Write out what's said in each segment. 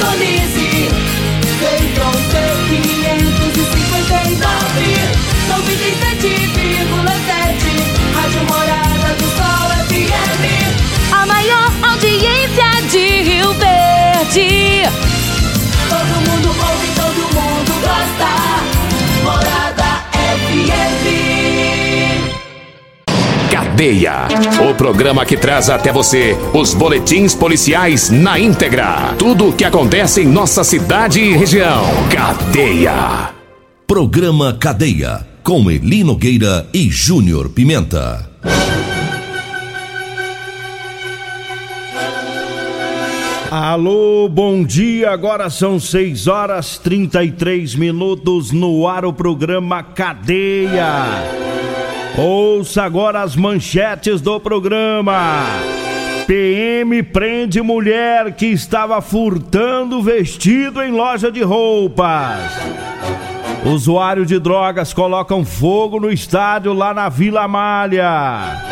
sintonize. Feitron T559, 97,7. Rádio Morada do Sol FM. A maior audiência de Rio Verde. Cadeia. O programa que traz até você os boletins policiais na íntegra. Tudo o que acontece em nossa cidade e região. Cadeia. Programa Cadeia. Com Eli Nogueira e Júnior Pimenta. Alô, bom dia. Agora são 6 horas 33 minutos no ar o programa Cadeia. Ouça agora as manchetes do programa. PM prende mulher que estava furtando vestido em loja de roupas. Usuário de drogas colocam fogo no estádio lá na Vila Malha.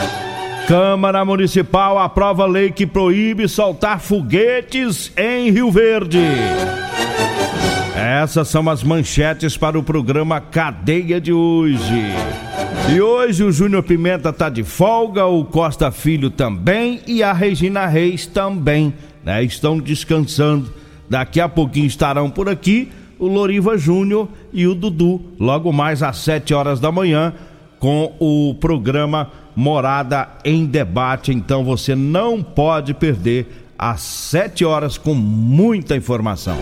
Câmara Municipal aprova lei que proíbe soltar foguetes em Rio Verde. Essas são as manchetes para o programa Cadeia de hoje. E hoje o Júnior Pimenta tá de folga, o Costa Filho também e a Regina Reis também, né? Estão descansando. Daqui a pouquinho estarão por aqui o Loriva Júnior e o Dudu, logo mais às 7 horas da manhã, com o programa Morada em Debate. Então você não pode perder às 7 horas com muita informação.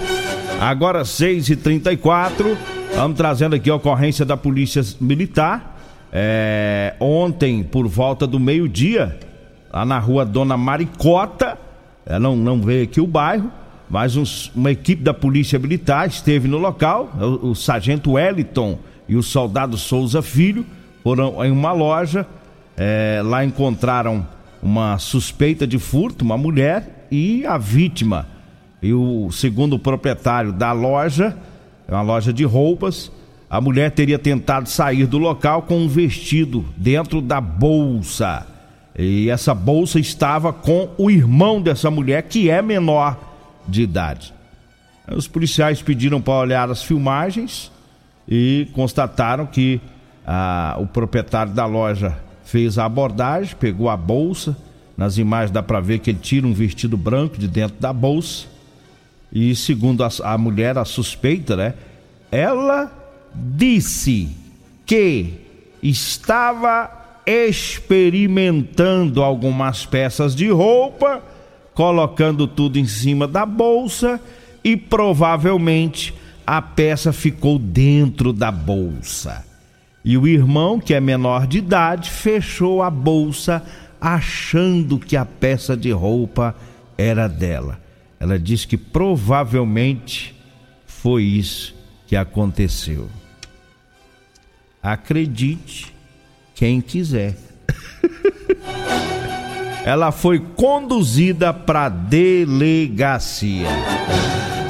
Agora 6h34, vamos trazendo aqui a ocorrência da Polícia Militar. É, ontem, por volta do meio-dia, lá na rua Dona Maricota, é, não, não veio aqui o bairro, mas uns- uma equipe da Polícia Militar esteve no local, o, o sargento Wellington e o soldado Souza Filho foram em uma loja, é, lá encontraram uma suspeita de furto, uma mulher e a vítima. E o segundo proprietário da loja, é uma loja de roupas, a mulher teria tentado sair do local com um vestido dentro da bolsa. E essa bolsa estava com o irmão dessa mulher, que é menor de idade. Os policiais pediram para olhar as filmagens e constataram que ah, o proprietário da loja fez a abordagem, pegou a bolsa. Nas imagens dá para ver que ele tira um vestido branco de dentro da bolsa. E segundo a, a mulher, a suspeita, né? Ela disse que estava experimentando algumas peças de roupa, colocando tudo em cima da bolsa e provavelmente a peça ficou dentro da bolsa. E o irmão, que é menor de idade, fechou a bolsa achando que a peça de roupa era dela. Ela disse que provavelmente foi isso que aconteceu. Acredite quem quiser. Ela foi conduzida para delegacia.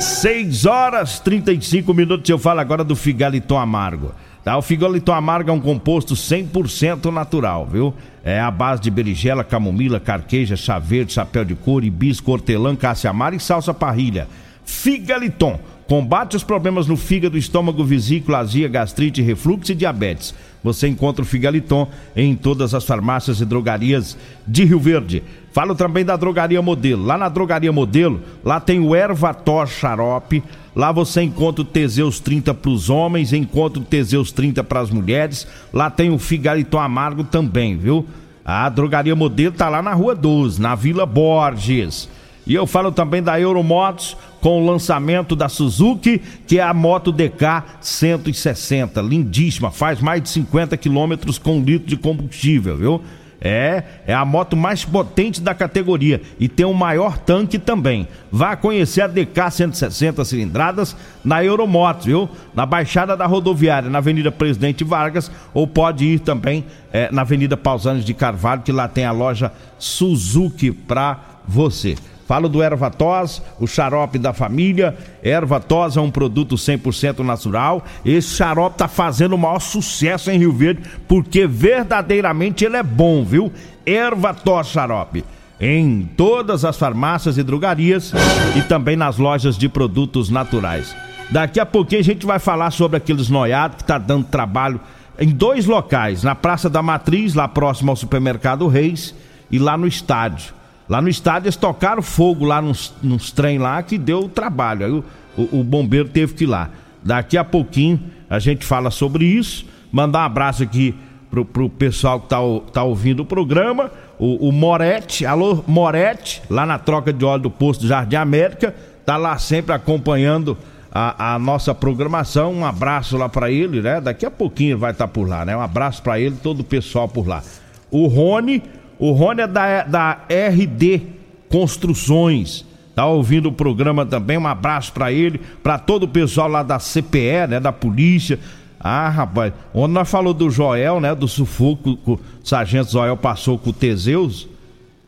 6 horas 35 minutos. Eu falo agora do Figaliton Amargo. Tá? O Figaliton Amargo é um composto 100% natural, viu? É a base de berigela, camomila, carqueja, chá verde, chapéu de couro, hibisco, hortelã, caça amara e salsa parrilha. Figaliton combate os problemas no fígado, estômago, vesícula, azia, gastrite, refluxo e diabetes. Você encontra o Figaliton em todas as farmácias e drogarias de Rio Verde. Falo também da Drogaria Modelo. Lá na Drogaria Modelo, lá tem o Ervator Xarope. Lá você encontra o Teseus 30 para os homens, encontra o Teseus 30 para as mulheres. Lá tem o Figaliton Amargo também, viu? A Drogaria Modelo tá lá na Rua 12, na Vila Borges. E eu falo também da Euromotos com o lançamento da Suzuki, que é a moto DK 160, lindíssima, faz mais de 50 quilômetros com litro de combustível, viu? É, é a moto mais potente da categoria e tem o maior tanque também. Vá conhecer a DK 160 cilindradas na Euromotos, viu? Na Baixada da Rodoviária, na Avenida Presidente Vargas, ou pode ir também é, na Avenida Pausanes de Carvalho, que lá tem a loja Suzuki pra você. Falo do Ervatos, o xarope da família. Ervatos é um produto 100% natural. Esse xarope tá fazendo o maior sucesso em Rio Verde, porque verdadeiramente ele é bom, viu? Ervatos xarope. em todas as farmácias e drogarias e também nas lojas de produtos naturais. Daqui a pouquinho a gente vai falar sobre aqueles noiados que tá dando trabalho em dois locais, na Praça da Matriz, lá próximo ao Supermercado Reis, e lá no estádio. Lá no estádio eles tocaram fogo lá nos, nos trem lá que deu trabalho. Aí o, o, o bombeiro teve que ir lá. Daqui a pouquinho a gente fala sobre isso. Mandar um abraço aqui pro, pro pessoal que tá, tá ouvindo o programa. O, o Moretti, alô Moretti, lá na troca de óleo do posto do Jardim América, tá lá sempre acompanhando a, a nossa programação. Um abraço lá para ele, né? Daqui a pouquinho ele vai estar tá por lá, né? Um abraço para ele, todo o pessoal por lá. O Rony, o Rony é da, da RD Construções. Tá ouvindo o programa também? Um abraço para ele, para todo o pessoal lá da CPE, né, da polícia. Ah, rapaz, ontem nós falou do Joel, né, do sufoco que o sargento Joel passou com o Teseus.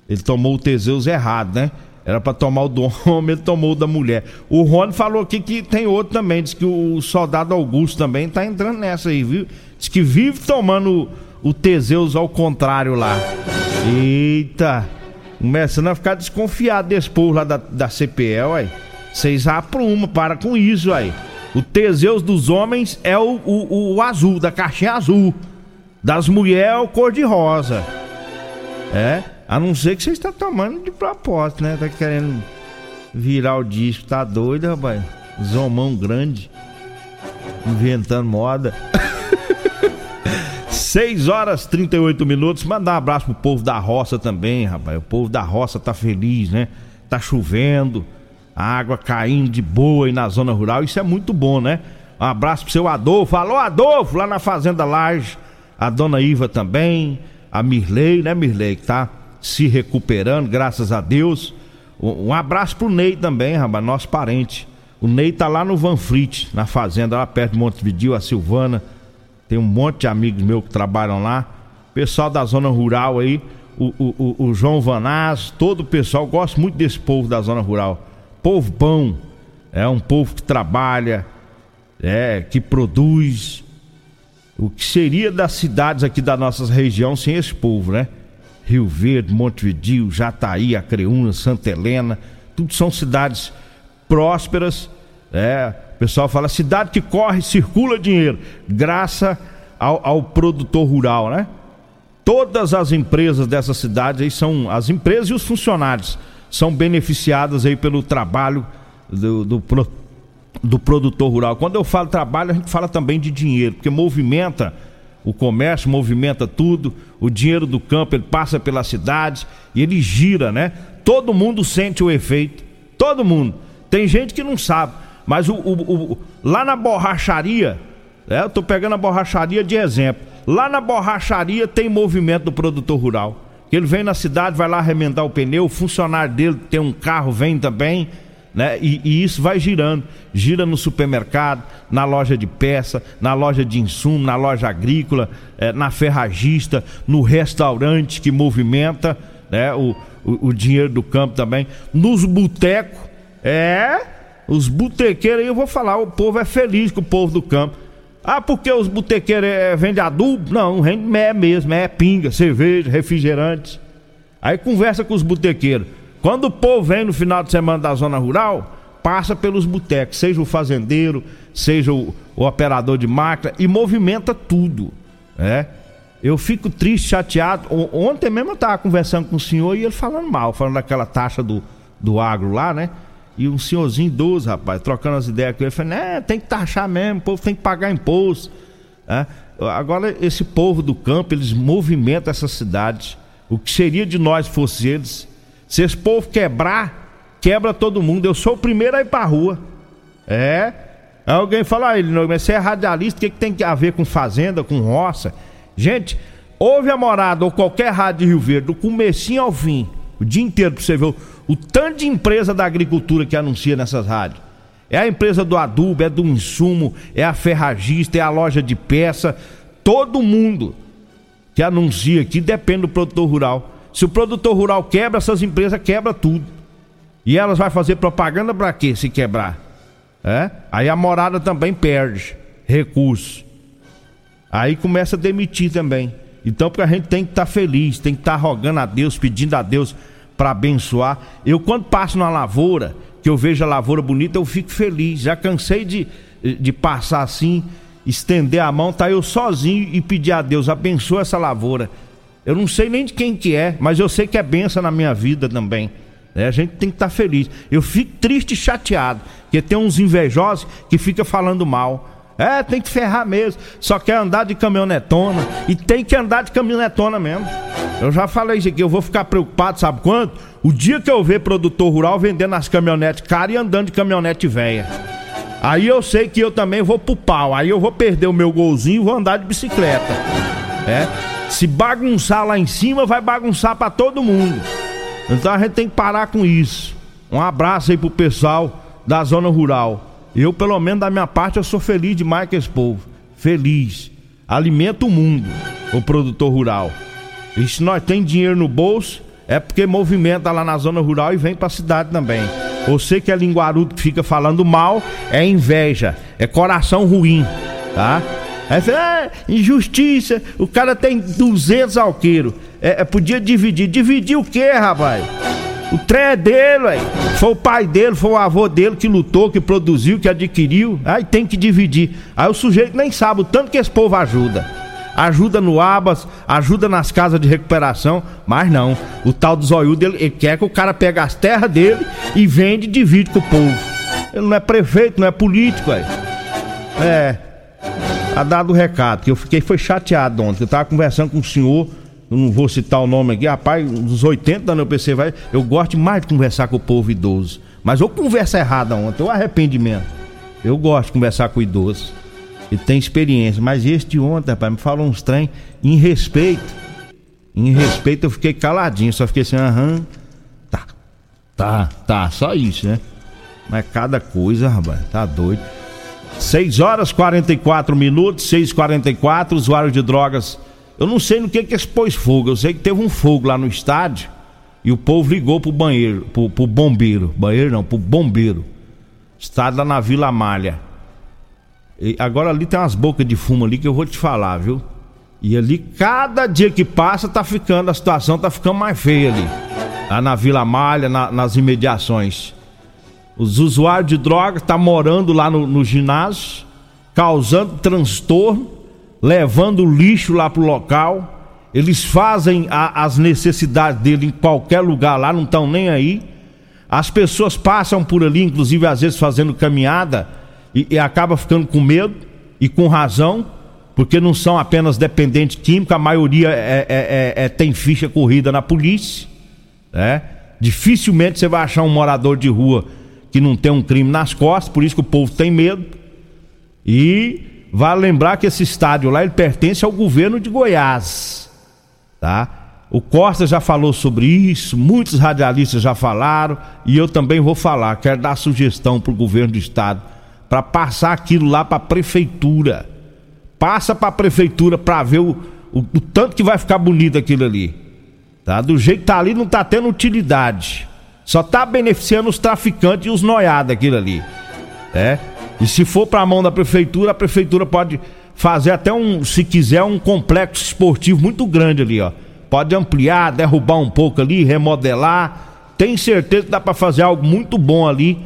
Ele tomou o Teseus errado, né? Era para tomar o do homem, ele tomou o da mulher. O Rony falou aqui que tem outro também, diz que o soldado Augusto também tá entrando nessa aí, viu? Diz que vive tomando o Teseus ao contrário lá. Eita! Começando a ficar desconfiado desse povo lá da, da CPE, uai. Vocês aprumam, para com isso, aí. O Teseus dos homens é o, o, o azul, da caixinha azul. Das mulheres é o cor de rosa. É, a não ser que você está tomando de propósito, né? Tá querendo virar o disco, tá doido, rapaz? Zomão grande. Inventando moda. 6 horas 38 minutos. Mandar um abraço pro povo da roça também, rapaz. O povo da roça tá feliz, né? Tá chovendo, a água caindo de boa aí na zona rural. Isso é muito bom, né? Um abraço pro seu Adolfo. Alô, Adolfo, lá na Fazenda Laje. A dona Iva também. A Mirley, né, Mirley, que tá se recuperando, graças a Deus. Um abraço pro Ney também, rapaz, nosso parente. O Ney tá lá no Vanfrit, na fazenda, lá perto de Montevideo, a Silvana. Tem um monte de amigos meus que trabalham lá. Pessoal da zona rural aí, o, o, o, João Vanaz, todo o pessoal, gosto muito desse povo da zona rural. Povo bom, é um povo que trabalha, é, que produz. O que seria das cidades aqui da nossa região sem esse povo, né? Rio Verde, Montevideo, Jataí, Acreúna, Santa Helena, tudo são cidades prósperas, é, o pessoal fala cidade que corre, circula dinheiro, graças ao, ao, produtor rural, né? Todas as empresas dessa cidade aí são as empresas e os funcionários são beneficiadas aí pelo trabalho do, do, do produtor rural. Quando eu falo trabalho, a gente fala também de dinheiro, porque movimenta o comércio, movimenta tudo, o dinheiro do campo ele passa pela cidade e ele gira, né? Todo mundo sente o efeito, todo mundo. Tem gente que não sabe. Mas o, o, o lá na borracharia, é, eu tô pegando a borracharia de exemplo. Lá na borracharia tem movimento do produtor rural. Ele vem na cidade, vai lá remendar o pneu, o funcionário dele tem um carro, vem também, né? E, e, isso vai girando. Gira no supermercado, na loja de peça, na loja de insumo, na loja agrícola, é, na ferragista, no restaurante que movimenta né? o, o, o dinheiro do campo também. Nos botecos, é os botequeiros eu vou falar, o povo é feliz com o povo do campo. Ah, porque os botequeiros é, vendem adubo? Não, vende é mesmo, é pinga, cerveja, refrigerante. Aí conversa com os botequeiros. Quando o povo vem no final de semana da zona rural, passa pelos botecos, seja o fazendeiro, seja o, o operador de máquina, e movimenta tudo. É. Eu fico triste, chateado. Ontem mesmo eu estava conversando com o senhor e ele falando mal, falando daquela taxa do, do agro lá, né? E um senhorzinho idoso, rapaz, trocando as ideias com ele, falando, né, tem que taxar mesmo, o povo tem que pagar imposto. É? Agora, esse povo do campo, eles movimentam essas cidades. O que seria de nós fosse eles? Se esse povo quebrar, quebra todo mundo. Eu sou o primeiro a ir pra rua. É. Alguém fala, ah, ele não, mas você é radialista, o que, que tem a ver com fazenda, com roça? Gente, ouve a morada ou qualquer rádio de Rio Verde, do comecinho ao fim, o dia inteiro pra você ver o o tanto de empresa da agricultura que anuncia nessas rádios. É a empresa do adubo, é do insumo, é a ferragista, é a loja de peça. Todo mundo que anuncia aqui depende do produtor rural. Se o produtor rural quebra, essas empresas quebram tudo. E elas vão fazer propaganda para quê se quebrar? É? Aí a morada também perde recursos. Aí começa a demitir também. Então, porque a gente tem que estar tá feliz, tem que estar tá rogando a Deus, pedindo a Deus para abençoar. Eu quando passo na lavoura, que eu vejo a lavoura bonita, eu fico feliz. Já cansei de, de passar assim, estender a mão, tá eu sozinho e pedir a Deus, abençoa essa lavoura. Eu não sei nem de quem que é, mas eu sei que é benção na minha vida também. É, a gente tem que estar tá feliz. Eu fico triste e chateado, porque tem uns invejosos que fica falando mal. É, tem que ferrar mesmo. Só quer andar de caminhonetona. E tem que andar de caminhonetona mesmo. Eu já falei isso aqui, eu vou ficar preocupado, sabe quanto? O dia que eu ver produtor rural vendendo as caminhonetes caras e andando de caminhonete velha. Aí eu sei que eu também vou pro pau. Aí eu vou perder o meu golzinho e vou andar de bicicleta. É. Se bagunçar lá em cima, vai bagunçar para todo mundo. Então a gente tem que parar com isso. Um abraço aí pro pessoal da zona rural. Eu, pelo menos da minha parte, eu sou feliz demais com esse povo. Feliz. Alimenta o mundo, o produtor rural. E se nós tem dinheiro no bolso, é porque movimenta lá na zona rural e vem pra cidade também. Você que é linguarudo que fica falando mal, é inveja, é coração ruim, tá? Aí você, é, injustiça, o cara tem 200 alqueiros. É, é, podia dividir. Dividir o quê, rapaz? O trem é dele, ué. Foi o pai dele, foi o avô dele que lutou, que produziu, que adquiriu. Aí tem que dividir. Aí o sujeito nem sabe o tanto que esse povo ajuda. Ajuda no Abas, ajuda nas casas de recuperação, mas não. O tal do zoiudo, ele, ele quer que o cara pegue as terras dele e vende e divide com o povo. Ele não é prefeito, não é político, ué. É. Tá dado o recado, que eu fiquei foi chateado ontem. Eu tava conversando com o senhor não vou citar o nome aqui, rapaz, uns 80 anos eu pensei, vai, eu gosto mais de conversar com o povo idoso. Mas eu conversa errada ontem, o arrependimento. Eu gosto de conversar com o idoso. Ele tem experiência, mas este ontem, rapaz, me falou uns trem em respeito. Em respeito eu fiquei caladinho, só fiquei assim, aham. Tá. Tá, tá, só isso, né? Mas cada coisa, rapaz, tá doido. 6 horas 44 minutos, 6h44, usuário de drogas eu não sei no que que expôs fogo. Eu sei que teve um fogo lá no estádio e o povo ligou pro banheiro, pro, pro bombeiro. Banheiro não, pro bombeiro. Estádio lá na Vila Malha. E agora ali tem umas bocas de fumo ali que eu vou te falar, viu? E ali, cada dia que passa, tá ficando, a situação tá ficando mais feia ali. Lá na Vila Malha, na, nas imediações. Os usuários de drogas tá morando lá no, no ginásio, causando transtorno levando lixo lá pro local. Eles fazem a, as necessidades dele em qualquer lugar lá, não estão nem aí. As pessoas passam por ali, inclusive às vezes fazendo caminhada, e, e acaba ficando com medo e com razão, porque não são apenas dependentes químicos, a maioria é, é, é, é tem ficha corrida na polícia. Né? Dificilmente você vai achar um morador de rua que não tem um crime nas costas, por isso que o povo tem medo. E Vale lembrar que esse estádio lá ele pertence ao governo de Goiás, tá? O Costa já falou sobre isso, muitos radialistas já falaram e eu também vou falar. Quero dar sugestão para o governo do estado para passar aquilo lá para a prefeitura. Passa para a prefeitura para ver o, o, o, tanto que vai ficar bonito aquilo ali. Tá? Do jeito que tá ali não tá tendo utilidade. Só tá beneficiando os traficantes e os noiados aquilo ali. É? E se for para a mão da prefeitura, a prefeitura pode fazer até um, se quiser, um complexo esportivo muito grande ali, ó. Pode ampliar, derrubar um pouco ali, remodelar. Tem certeza que dá para fazer algo muito bom ali,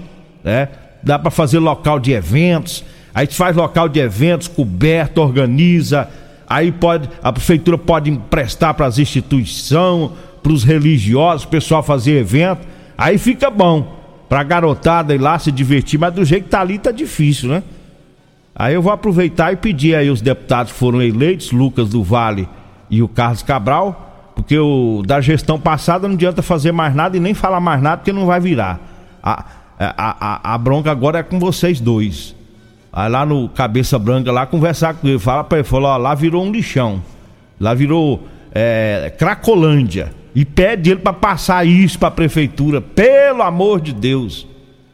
né? Dá para fazer local de eventos. Aí faz local de eventos coberto, organiza. Aí pode, a prefeitura pode emprestar para as instituições, para os religiosos, o pessoal fazer evento. Aí fica bom pra garotada ir lá se divertir, mas do jeito que tá ali tá difícil, né? Aí eu vou aproveitar e pedir aí os deputados que foram eleitos, Lucas do Vale e o Carlos Cabral, porque o da gestão passada não adianta fazer mais nada e nem falar mais nada porque não vai virar. A, a, a, a bronca agora é com vocês dois. Aí lá no Cabeça Branca lá conversar com ele, fala pra ele, falou, ó, lá virou um lixão. Lá virou é, Cracolândia e pede ele para passar isso para a prefeitura, pelo amor de Deus,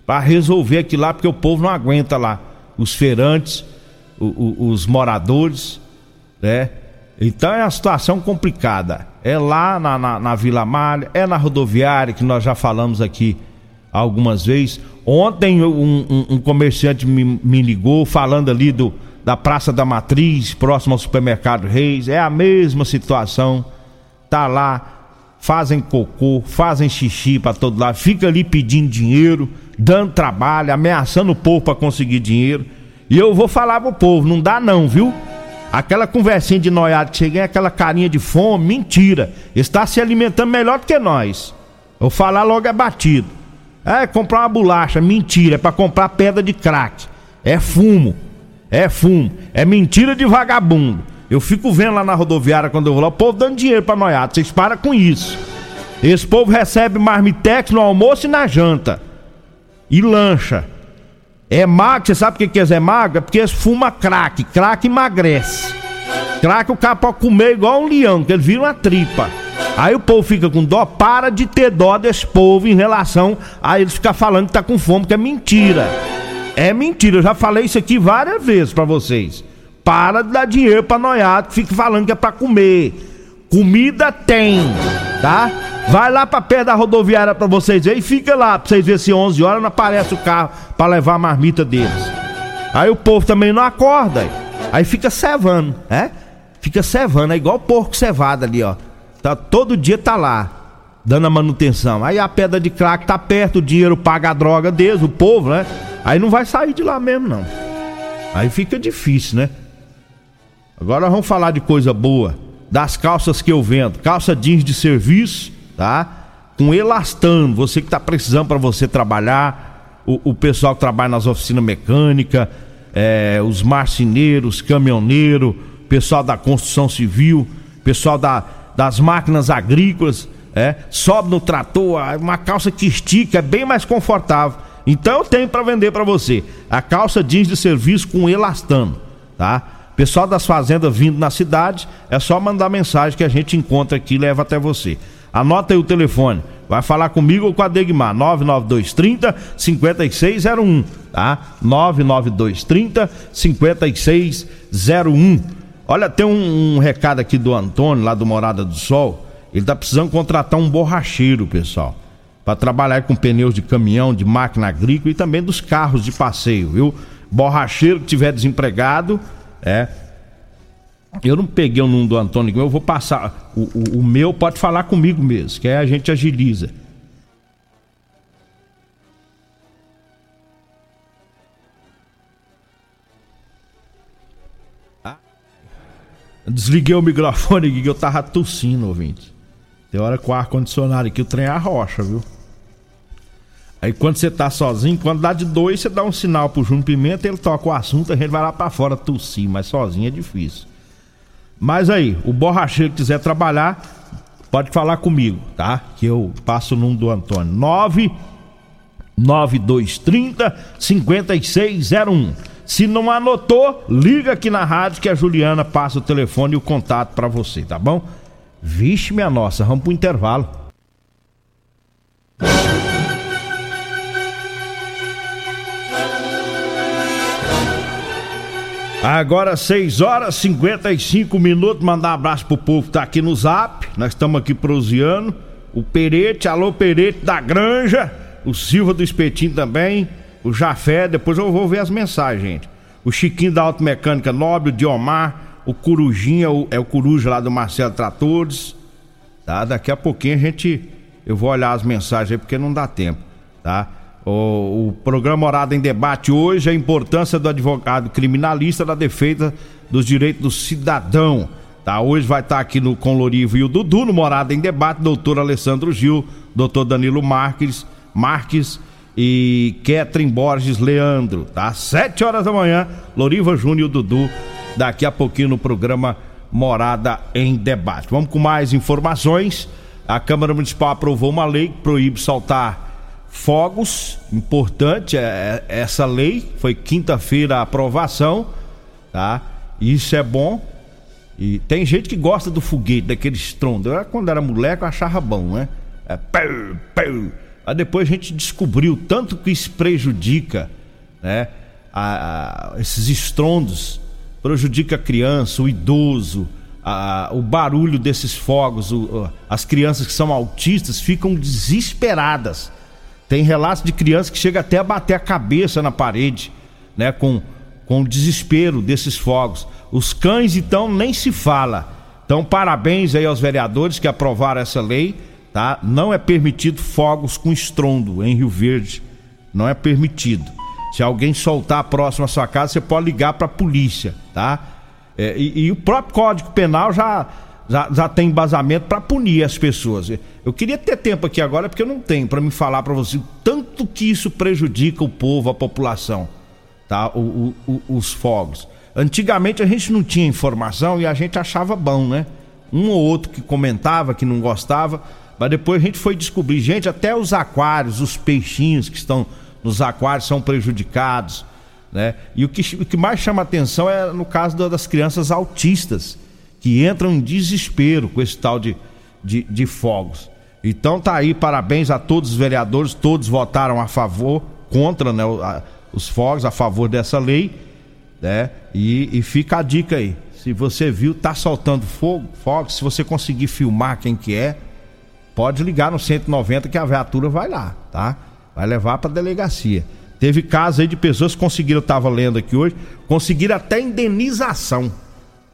para resolver aquilo lá, porque o povo não aguenta lá. Os feirantes, o, o, os moradores, né? Então é uma situação complicada. É lá na, na, na, Vila Malha, é na rodoviária, que nós já falamos aqui algumas vezes. Ontem um, um, um comerciante me, me ligou falando ali do, da Praça da Matriz, próximo ao supermercado Reis. É a mesma situação. Tá lá fazem cocô, fazem xixi para todo lado, fica ali pedindo dinheiro, dando trabalho, ameaçando o povo para conseguir dinheiro. E eu vou falar pro povo, não dá não, viu? Aquela conversinha de noiado que aquela carinha de fome, mentira. Está se alimentando melhor do que nós. Eu falar logo é batido. É comprar uma bolacha, mentira, é para comprar pedra de crack. É fumo. É fumo. É mentira de vagabundo. Eu fico vendo lá na rodoviária quando eu vou lá, o povo dando dinheiro pra noiado. Vocês param com isso. Esse povo recebe marmitex no almoço e na janta. E lancha. É magro, você sabe por que é magro? É porque eles fumam crack. Crack emagrece. Crack o cara pode comer igual um leão, que ele vira uma tripa. Aí o povo fica com dó, para de ter dó desse povo em relação a eles ficar falando que tá com fome, que é mentira. É mentira, eu já falei isso aqui várias vezes pra vocês. Para de dar dinheiro pra noiado que fica falando que é pra comer. Comida tem, tá? Vai lá pra perto da rodoviária pra vocês verem e fica lá pra vocês verem se 11 horas não aparece o carro pra levar a marmita deles. Aí o povo também não acorda. Aí fica cevando, é? Fica cevando, é igual porco cevado ali, ó. Tá, todo dia tá lá, dando a manutenção. Aí a pedra de crack tá perto, o dinheiro paga a droga deles, o povo, né? Aí não vai sair de lá mesmo, não. Aí fica difícil, né? Agora vamos falar de coisa boa. Das calças que eu vendo. Calça jeans de serviço, tá? Com elastano. Você que tá precisando para você trabalhar. O, o, pessoal que trabalha nas oficinas mecânicas. É, os marceneiros, caminhoneiros. Pessoal da construção civil. Pessoal da, das máquinas agrícolas. É, sobe no trator. Uma calça que estica. É bem mais confortável. Então eu tenho para vender para você. A calça jeans de serviço com elastano, tá? Pessoal das fazendas vindo na cidade, é só mandar mensagem que a gente encontra aqui e leva até você. Anota aí o telefone. Vai falar comigo ou com a Degmar. 99230 5601, tá? 99230 5601. Olha, tem um, um, recado aqui do Antônio, lá do Morada do Sol. Ele tá precisando contratar um borracheiro, pessoal. Para trabalhar com pneus de caminhão, de máquina agrícola e também dos carros de passeio, viu? Borracheiro que tiver desempregado, é. Eu não peguei o número do Antônio, eu vou passar. O, o, o meu pode falar comigo mesmo, que aí a gente agiliza. Ah. Desliguei o microfone que eu tava tossindo, ouvinte. Tem hora com o ar-condicionado aqui, o trem arrocha, viu? Aí quando você tá sozinho, quando dá de dois, você dá um sinal pro Júnior Pimenta, ele toca o assunto, a gente vai lá para fora tossir, mas sozinho é difícil. Mas aí, o borracheiro que quiser trabalhar, pode falar comigo, tá? Que eu passo o número do Antônio. 9 9230 5601. Se não anotou, liga aqui na rádio que a Juliana passa o telefone e o contato para você, tá bom? Vixe, minha nossa, vamos pro intervalo. Agora 6 horas e 55 minutos. Mandar um abraço pro povo que tá aqui no zap. Nós estamos aqui proseando. O Perete, alô Perete da Granja. O Silva do Espetinho também. O Jafé. Depois eu vou ver as mensagens, gente. O Chiquinho da Automecânica Nobre, o Diomar. O Corujinha, é o Coruja lá do Marcelo Tratores. Tá? Daqui a pouquinho a gente. Eu vou olhar as mensagens aí porque não dá tempo. Tá? O, o, programa Morada em Debate hoje, a importância do advogado criminalista da defesa dos direitos do cidadão. Tá? Hoje vai estar aqui no com Lorivo e o Dudu, no Morada em Debate, doutor Alessandro Gil, doutor Danilo Marques, Marques e Ketrin Borges Leandro, tá? Sete horas da manhã, Loriva Júnior e o Dudu, daqui a pouquinho no programa Morada em Debate. Vamos com mais informações. A Câmara Municipal aprovou uma lei que proíbe soltar fogos, importante é, é, essa lei, foi quinta-feira a aprovação, tá? Isso é bom. E tem gente que gosta do foguete, daquele estrondo. Eu, quando era moleque, eu achava bom, né? É. Aí depois a gente descobriu tanto que isso prejudica, né? A, a, esses estrondos prejudica a criança, o idoso, a, o barulho desses fogos, o, as crianças que são autistas ficam desesperadas tem relatos de crianças que chegam até a bater a cabeça na parede, né? Com, com o desespero desses fogos. Os cães, então, nem se fala. Então, parabéns aí aos vereadores que aprovaram essa lei. tá? Não é permitido fogos com estrondo em Rio Verde. Não é permitido. Se alguém soltar próximo à sua casa, você pode ligar para a polícia, tá? É, e, e, o próprio Código Penal já, já, já tem embasamento para punir as pessoas. Eu queria ter tempo aqui agora, porque eu não tenho para me falar para você tanto que isso prejudica o povo, a população, tá? O, o, o, os fogos. Antigamente a gente não tinha informação e a gente achava bom, né? Um ou outro que comentava, que não gostava, mas depois a gente foi descobrir, gente, até os aquários, os peixinhos que estão nos aquários são prejudicados, né? E o que, o que mais chama atenção é no caso das crianças autistas, que entram em desespero com esse tal de, de, de fogos. Então tá aí, parabéns a todos os vereadores, todos votaram a favor, contra né, os fogos, a favor dessa lei, né? E, e fica a dica aí. Se você viu, tá soltando fogo, fogo, se você conseguir filmar quem que é, pode ligar no 190 que a viatura vai lá, tá? Vai levar para delegacia. Teve casos aí de pessoas que conseguiram, eu tava lendo aqui hoje, conseguiram até indenização.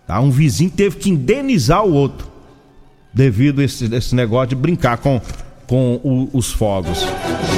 Tá? Um vizinho teve que indenizar o outro devido a esse, esse negócio de brincar com, com o, os fogos.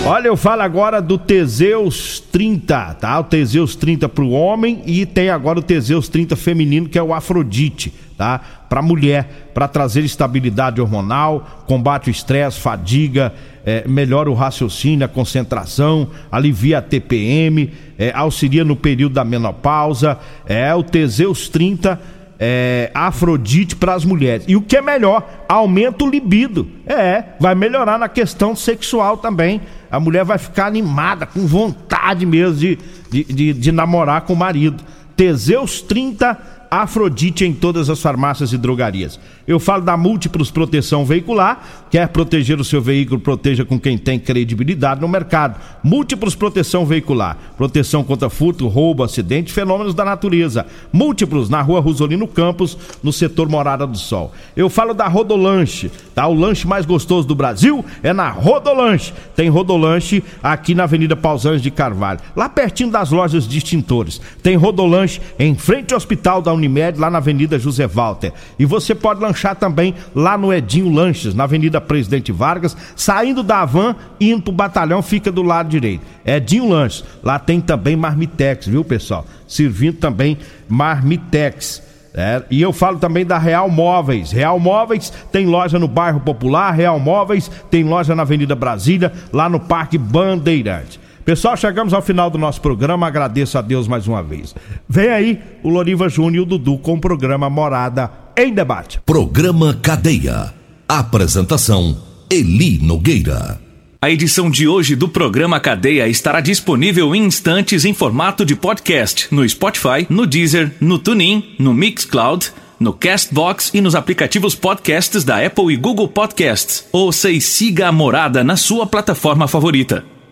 Olha, eu falo agora do Teseus 30, tá? O Teseus 30 para o homem e tem agora o Teseus 30 feminino, que é o Afrodite, tá? Para mulher, para trazer estabilidade hormonal, combate o estresse, fadiga, é, melhora o raciocínio, a concentração, alivia a TPM, é, auxilia no período da menopausa. É o Teseus 30 é, Afrodite para as mulheres. E o que é melhor, aumenta o libido. É, vai melhorar na questão sexual também. A mulher vai ficar animada, com vontade mesmo de, de, de, de namorar com o marido. Teseus 30 Afrodite em todas as farmácias e drogarias. Eu falo da Múltiplos Proteção Veicular. Quer proteger o seu veículo? Proteja com quem tem credibilidade no mercado. Múltiplos Proteção Veicular. Proteção contra furto, roubo, acidente, fenômenos da natureza. Múltiplos na rua Rosolino Campos, no setor Morada do Sol. Eu falo da Rodolanche, tá? O lanche mais gostoso do Brasil é na Rodolanche. Tem Rodolanche aqui na Avenida Pausães de Carvalho, lá pertinho das lojas de extintores. Tem Rodolanche em frente ao Hospital da Unimed, lá na Avenida José Walter. E você pode lanchar também lá no Edinho Lanches, na Avenida Presidente Vargas, saindo da van e indo pro batalhão, fica do lado direito. Edinho Lanches. Lá tem também Marmitex, viu, pessoal? Servindo também Marmitex. É, e eu falo também da Real Móveis. Real Móveis tem loja no bairro Popular, Real Móveis tem loja na Avenida Brasília, lá no Parque Bandeirante. Pessoal, chegamos ao final do nosso programa. Agradeço a Deus mais uma vez. Vem aí o Loriva Júnior e o Dudu com o programa Morada em Debate. Programa Cadeia. Apresentação: Eli Nogueira. A edição de hoje do programa Cadeia estará disponível em instantes em formato de podcast no Spotify, no Deezer, no TuneIn, no Mixcloud, no Castbox e nos aplicativos podcasts da Apple e Google Podcasts. Ouça e siga a Morada na sua plataforma favorita.